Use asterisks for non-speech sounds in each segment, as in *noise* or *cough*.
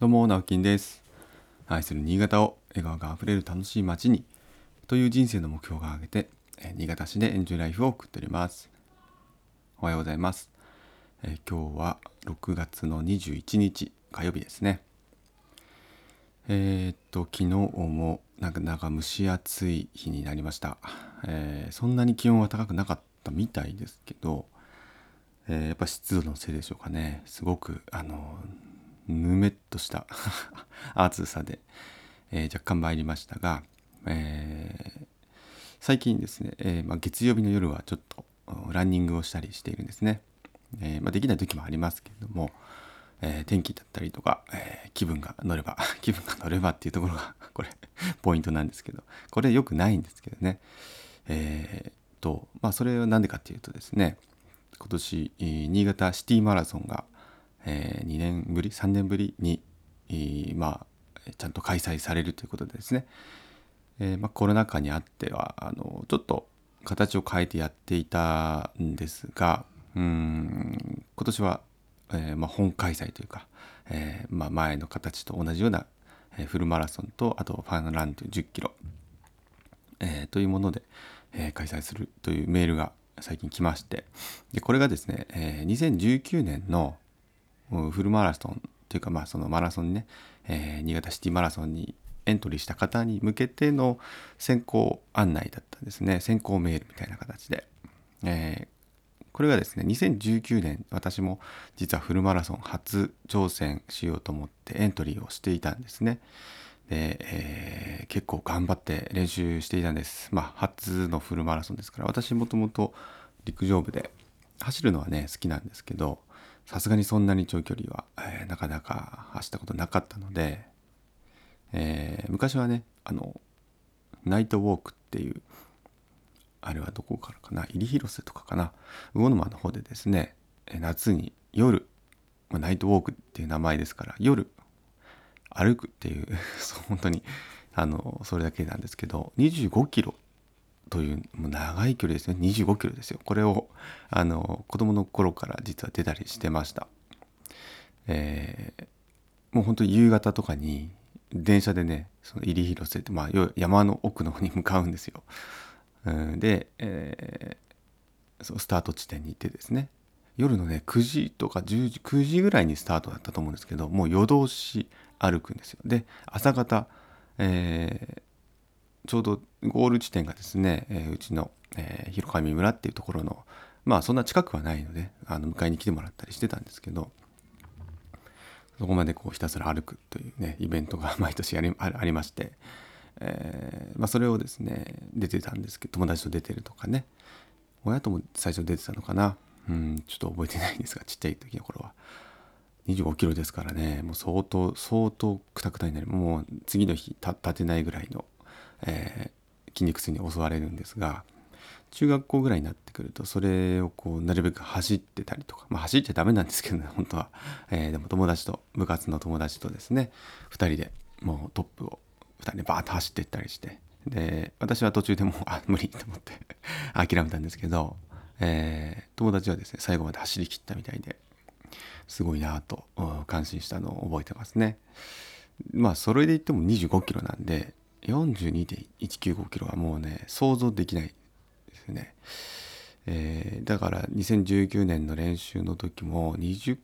どうも、直樹です。愛する新潟を笑顔があふれる楽しい街にという人生の目標が挙げて、新潟市でエンジョイライフを送っております。おはようございます。え今日は6月の21日火曜日ですね。えー、っと、昨日もなんかなか蒸し暑い日になりました、えー、そんなに気温は高くなかったみたいですけど、えー、やっぱ湿度のせいでしょうかね。すごく、あの、ぬめっとした *laughs* 暑さで、えー、若干参りましたが、えー、最近ですね、えー、まあ、月曜日の夜はちょっとランニングをしたりしているんですね。えまあ、できない時もありますけれども、え天気だったりとか、え気分が乗れば *laughs* 気分が乗ればっていうところが *laughs* これポイントなんですけどこれ良くないんですけどね。えー、とまあそれは何でかっていうとですね今年新潟シティマラソンがえー、2年ぶり3年ぶりに、まあ、ちゃんと開催されるということでですね、えー、まあ、コロナ禍にあってはあのちょっと形を変えてやっていたんですがうん今年は、えまあ、本開催というか、えまあ、前の形と同じような、えフルマラソンとあとファイナルランという10キロ、えというもので、え開催するというメールが最近来ましてでこれがですね、え2019年のフルマラソンというかまあそのマラソンね、えー、新潟シティマラソンにエントリーした方に向けての先行案内だったんですね。先行メールみたいな形で、えー、これがですね2019年私も実はフルマラソン初挑戦しようと思ってエントリーをしていたんですね。で、えー、結構頑張って練習していたんです。まあ初のフルマラソンですから私もともと陸上部で走るのはね好きなんですけどさすがにそんなに長距離は、えー、なかなか走ったことなかったので、えー、昔はねあのナイトウォークっていうあれはどこからかな入広瀬とかかな魚沼の方でですね夏に夜、まあ、ナイトウォークっていう名前ですから夜歩くっていう *laughs* 本当にあのそれだけなんですけど25キロというもう長い距離ですね。25キロですよ。これをあの子供の頃から実は出たりしてました、えー、もう本当に夕方とかに電車でねその入広瀬って、まあ、山の奥の方に向かうんですよ、うん、で、えー、そスタート地点に行ってですね。夜のね9時とか10時9時ぐらいにスタートだったと思うんですけどもう夜通し歩くんですよ。で朝方、えちょうどゴール地点がですね、え、うちの、え、広上村っていうところのまあそんな近くはないのであの迎えに来てもらったりしてたんですけどそこまでこうひたすら歩くというねイベントが *laughs* 毎年ありありまして、えー、まあ、それをですね出てたんですけど友達と出てるとかね親とも最初出てたのかなうんちょっと覚えてないんですがちっちゃい時の頃は。25キロですからねもう相当相当くたくたになるもう次の日立てないぐらいのえー、筋肉痛に襲われるんですが中学校ぐらいになってくるとそれをこうなるべく走ってたりとかまあ走っちゃダメなんですけどね *laughs* 本当は、えー、でも友達と部活の友達とですね2人でもうトップを2人でバーッと走っていったりしてで私は途中でもう *laughs* あ無理と思って *laughs* 諦めたんですけど、えー、友達はですね最後まで走りきったみたいですごいなと感心したのを覚えてますね。まあそれで言っても25キロなんで42.195キロはもうね想像できないですね、えー、だから2019年の練習の時も20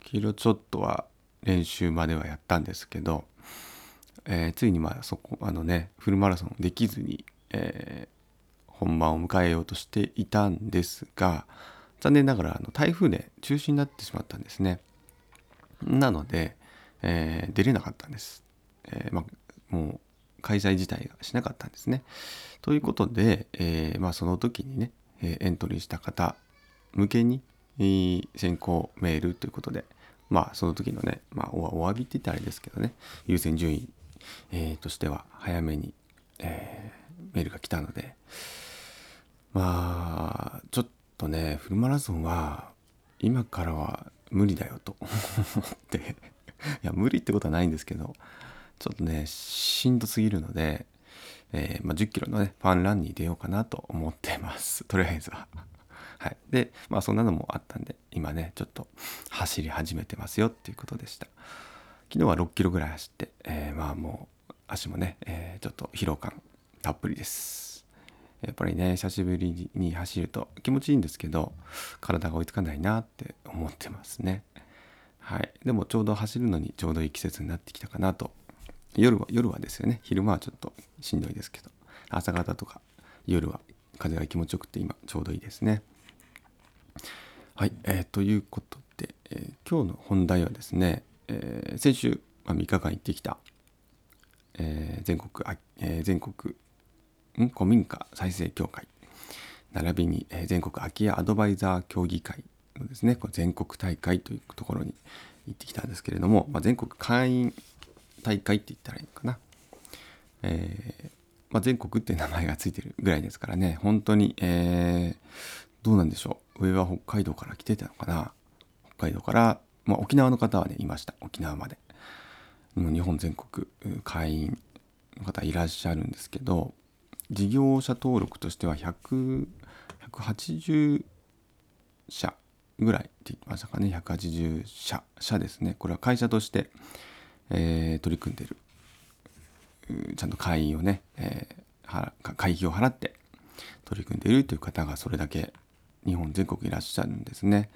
キロちょっとは練習まではやったんですけど、えー、ついにまあそこあのねフルマラソンできずに、えー、本番を迎えようとしていたんですが残念ながらあの台風で中止になってしまったんですね。なので、えー、出れなかったんです、えまあ、もう開催自体がしなかったんですね。ということで、えー、まあ、その時にね、えエントリーした方向けに、えー、先行メールということで、まあ、その時のね、まあ、お詫びって言ったらあれですけどね、優先順位、えー、としては早めに、えー、メールが来たので、まあ、ちょっとね、フルマラソンは今からは無理だよと思っていや、無理ってことはないんですけど、ちょっとね、しんどすぎるので、えー、まあ、10キロのね、ファンランに出ようかなと思ってます。*laughs* とりあえずは。はい。で、まあそんなのもあったんで、今ね、ちょっと走り始めてますよっていうことでした。昨日は6キロぐらい走って、えー、まあもう足もね、えー、ちょっと疲労感たっぷりですやっぱりね久しぶりに走ると気持ちいいんですけど体が追いつかないなって思ってますねはいでもちょうど走るのにちょうどいい季節になってきたかなと夜は夜はですよね。昼間はちょっとしんどいですけど。朝方とか夜は風が気持ちよくて今ちょうどいいですね。はい、えー、ということで、えー、今日の本題はですね、えー、先週、まあ、3日間行ってきた、えー、全国あ、えー、全国ん？古民家再生協会。並びに、えー、全国空き家アドバイザー協議会のですねこ全国大会というところに行ってきたんですけれども、まあ、全国会員大会って言ったらいいのかな、えーまあ、全国って名前がついてるぐらいですからね。本当に、えー、どうなんでしょう。上は北海道から来てたのかな。北海道から、まあ、沖縄の方はねいました。沖縄まで。日本全国会員の方いらっしゃるんですけど事業者登録としては100 180社ぐらいって言ってましたかね。180社社ですね。これは会社として、えー、取り組んでいるちゃんと会員をね、えー、会費を払って取り組んでいるという方がそれだけ日本全国いらっしゃるんですね。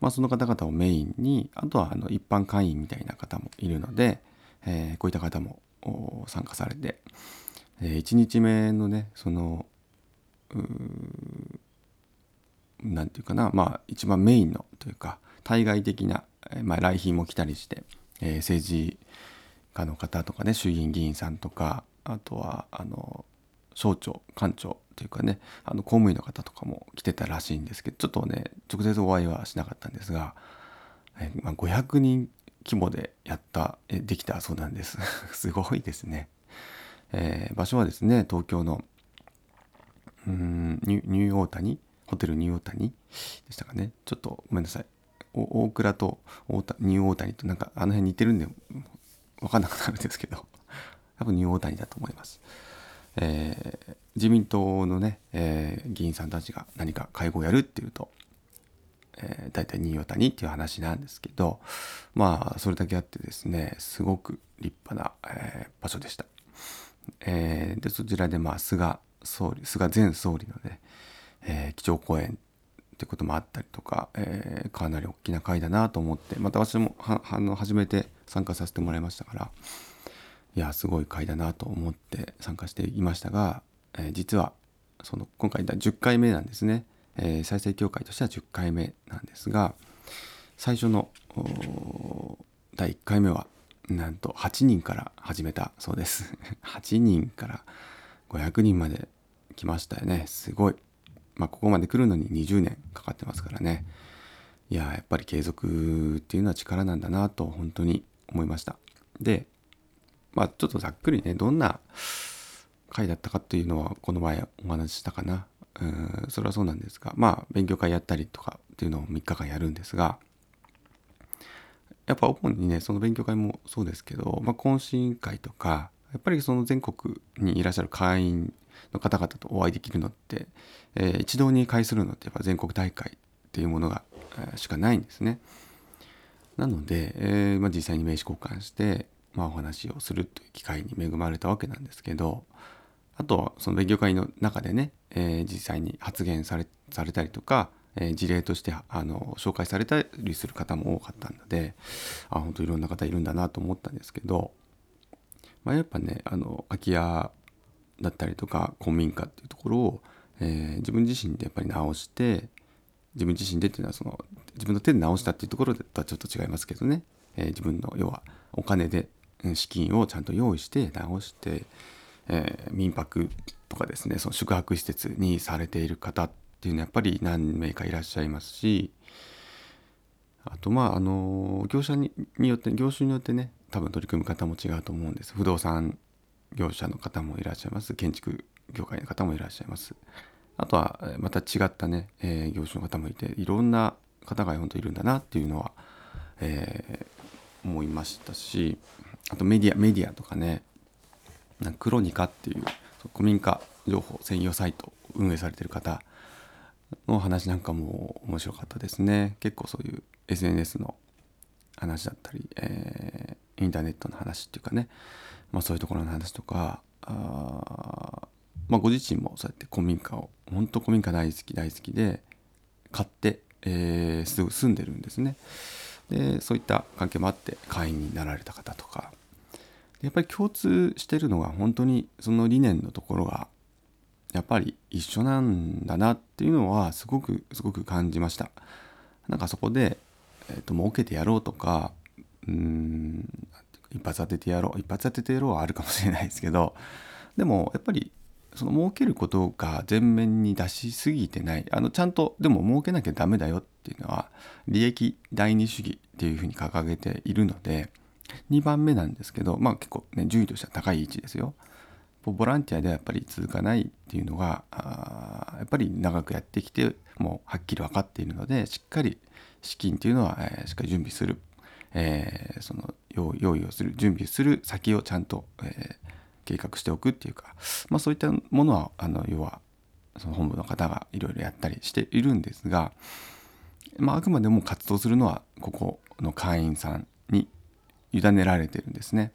まあ、その方々をメインにあとはあの一般会員みたいな方もいるので、えー、こういった方も参加されて、えー、1日目のねその何て言うかなまあ一番メインのというか対外的なえ、まあ、来賓も来たりして、えー、政治家の方とかね衆議院議員さんとかあとはあの省庁官庁というかねあの公務員の方とかも来てたらしいんですけどちょっとね直接お会いはしなかったんですが、えまあ、500人規模でやったえできたそうなんです。*laughs* すごいですね、えー、場所はですね東京のうんニュニューオータニホテルニューオータニでしたかね。ちょっとごめんなさい。大倉とニューオータニとなんかあの辺似てるんで分かんなくなるんですけど *laughs* 多分ニューオータニだと思います。えー、自民党のね、えー、議員さんたちが何か会合をやるっていうと、えー、大体新潟にっていう話なんですけどまあそれだけあってですねすごく立派な、えー、場所でした。えー、でそちらでまあ菅総理菅前総理のね、えー、基調講演ってこともあったりとか、えー、かなり大きな会だなと思ってまた私もはあの初めて参加させてもらいましたからいやすごい会だなと思って参加していましたが、えー、実はその今回10回目なんですね、えー、再生協会としては10回目なんですが最初の第1回目はなんと8人から始めたそうです。8人から500人まで来ましたよね。すごい。まあここまで来るのに20年かかってますからね。いややっぱり継続っていうのは力なんだなと本当に思いました。でまあちょっとざっくりねどんな回だったかっていうのはこの前お話ししたかな。うんそれはそうなんですがまあ勉強会やったりとかっていうのを3日間やるんですがやっぱ主にねその勉強会もそうですけど、まあ、懇親会とかやっぱりその全国にいらっしゃる会員の方々とお会いできるのって、えー、一堂に会するのってやっぱ全国大会っていうものが、えー、しかないんですね。なので、えーまあ、実際に名刺交換して、まあ、お話をするという機会に恵まれたわけなんですけどあとその勉強会の中でね、えー、実際に発言されされたりとか、えー、事例としてあの紹介されたりする方も多かったのであ本当いろんな方いるんだなと思ったんですけど、まあ、やっぱねあの空き家だったりとか公民家っていうところを、えー、自分自身でやっぱり直して自分自身でっていうのはその自分の手で直したっていうところとはちょっと違いますけどね、えー、自分の要はお金で資金をちゃんと用意して直して、えー、民泊とかですねその宿泊施設にされている方っていうのはやっぱり何名かいらっしゃいますしあとまああの業者によって業種によってね多分取り組む方も違うと思うんです。不動産業者の方もいらっしゃいます。建築業界の方もいらっしゃいます。あとはまた違ったね、えー、業種の方もいていろんな方が本当いるんだなっていうのは、えー、思いましたしあとメディアメディアとかねなんクロニカっていう古民家情報専用サイト運営されてる方の話なんかも面白かったですね。結構そういう SNS の話だったり、えインターネットの話っていうかね、まあ、そういうところの話とかあ、まあ、ご自身もそうやって古民家を本当古民家大好き大好きで買って、えー、住んでるんですね。でそういった関係もあって会員になられた方とかやっぱり共通してるのが本当にその理念のところがやっぱり一緒なんだなっていうのはすごくすごく感じました。なんかそこで、えーと、儲けてやろうとかうん一発当ててやろう一発当ててやろうはあるかもしれないですけど *laughs* でもやっぱりその儲けることが前面に出しすぎてないあのちゃんとでも儲けなきゃダメだよっていうのは利益第二主義っていうふうに掲げているので2番目なんですけどまあ結構ね順位としては高い位置ですよ。ボランティアではやっぱり続かないっていうのがやっぱり長くやってきてもうはっきり分かっているのでしっかり資金っていうのは、えー、しっかり準備する、えー、その用意をする準備する先をちゃんと、えー、計画しておくっていうか、まあ、そういったものはあの要はその本部の方がいろいろやったりしているんですが、まあ、あくまでも活動するのはここの会員さんに委ねられてるんですね。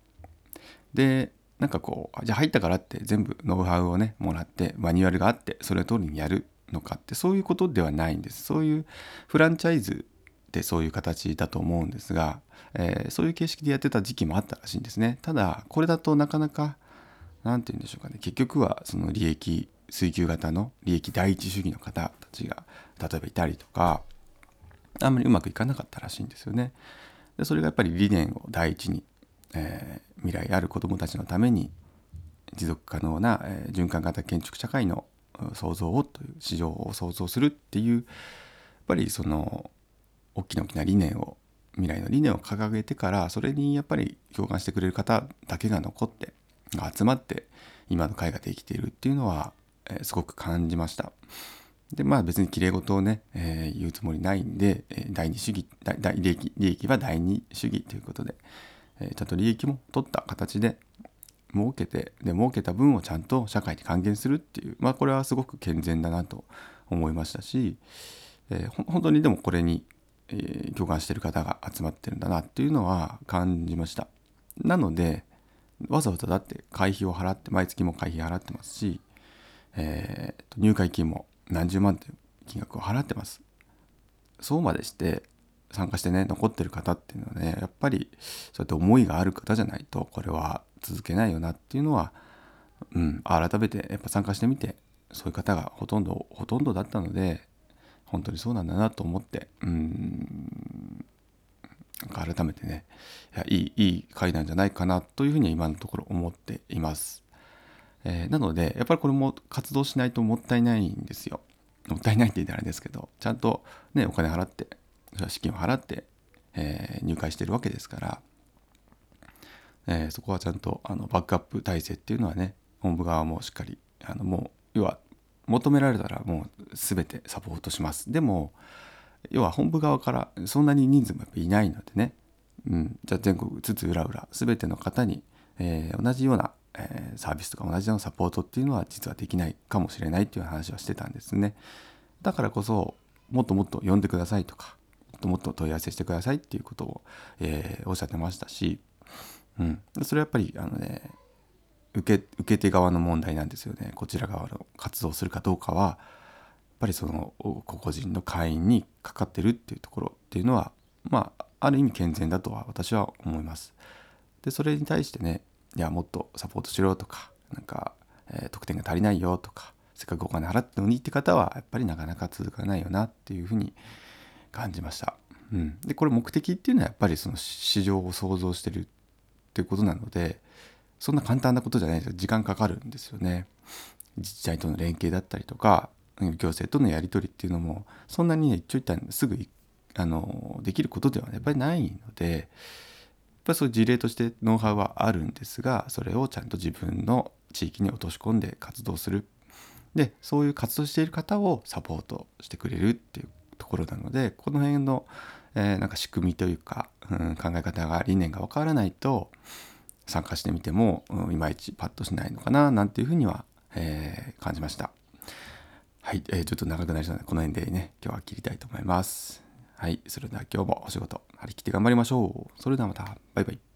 でなんかこうじゃあ入ったからって全部ノウハウをねもらってマニュアルがあってそれを通りにやるのかってそういうことではないんですそういうフランチャイズってそういう形だと思うんですが、えー、そういう形式でやってた時期もあったらしいんですねただこれだとなかなか何て言うんでしょうかね結局はその利益追求型の利益第一主義の方たちが例えばいたりとかあんまりうまくいかなかったらしいんですよね。でそれがやっぱり理念を第一に、えー、未来ある子どもたちのために持続可能な、えー、循環型建築社会の創造をという市場を創造するっていうやっぱりその大きな大きな理念を未来の理念を掲げてからそれにやっぱり共感してくれる方だけが残って集まって今の会ができているっていうのは、えー、すごく感じました。でまあ別にきれい事をね、えー、言うつもりないんで、えー、第二主義利益利益は第二主義ということで、え、ちゃんと利益も取った形で儲けてで儲けた分をちゃんと社会に還元するっていうまあこれはすごく健全だなと思いましたし、えー、本当にでもこれに、えー、共感してる方が集まってるんだなっていうのは感じました。なので、わざわざだって会費を払って毎月も会費払ってますし、えー、入会金も何十万という金額を払ってますそうまでして参加してね残ってる方っていうのはねやっぱりそうやって思いがある方じゃないとこれは続けないよなっていうのは、うん、改めてやっぱ参加してみてそういう方がほとんどほとんどだったので本当にそうなんだなと思ってうん改めてねいやいいいい回なんじゃないかなというふうに今のところ思っています。えー、なのでやっぱりこれも活動しないともったいないんですよ。もったいないって言ったらあれですけどちゃんとねお金払って資金を払って、えー、入会してるわけですから、えー、そこはちゃんとあのバックアップ体制っていうのはね本部側もしっかりあのもう要は求められたらもう全てサポートします。でも要は本部側からそんなに人数もやっぱいないのでね、うん、じゃあ全国津々浦々全ての方に、えー、同じような、えー、サービスとか同じようなサポートっていうのは実はできないかもしれないっていう話はしてたんですね。だからこそもっともっと呼んでくださいとかもっともっと問い合わせしてくださいっていうことを、えー、おっしゃってましたし、うん、それはやっぱりあのね受け受け手側の問題なんですよねこちら側の活動するかどうかはやっぱりその個々人の会員にかかってるっていうところっていうのはまあある意味健全だとは私は思います。でそれに対してねいやもっとサポートしろとかなんか、えー、得点が足りないよとかせっかくお金払ったのにって方はやっぱりなかなか続かないよなっていうふうに感じました。うん、でこれ目的っていうのはやっぱりその市場を想像してるっていうことなのでそんな簡単なことじゃないですよ。時間かかるんですよね。自治体との連携だったりとか行政とのやり取りっていうのもそんなにね一長一短す。ぐあのできることではやっぱりないのでやっぱりそういう事例としてノウハウはあるんですがそれをちゃんと自分の地域に落とし込んで活動する。でそういう活動している方をサポートしてくれるっていうところなのでこの辺の、えー、なんか仕組みというか、うん、考え方が理念がわからないと参加してみても、うん、いまいちパッとしないのかななんていうふうには、えー、感じました。はい、えー、ちょっと長くなりそうなので、この辺でね、今日は切りたいと思います。はい、それでは今日もお仕事、張り切って頑張りましょう。それではまた、バイバイ。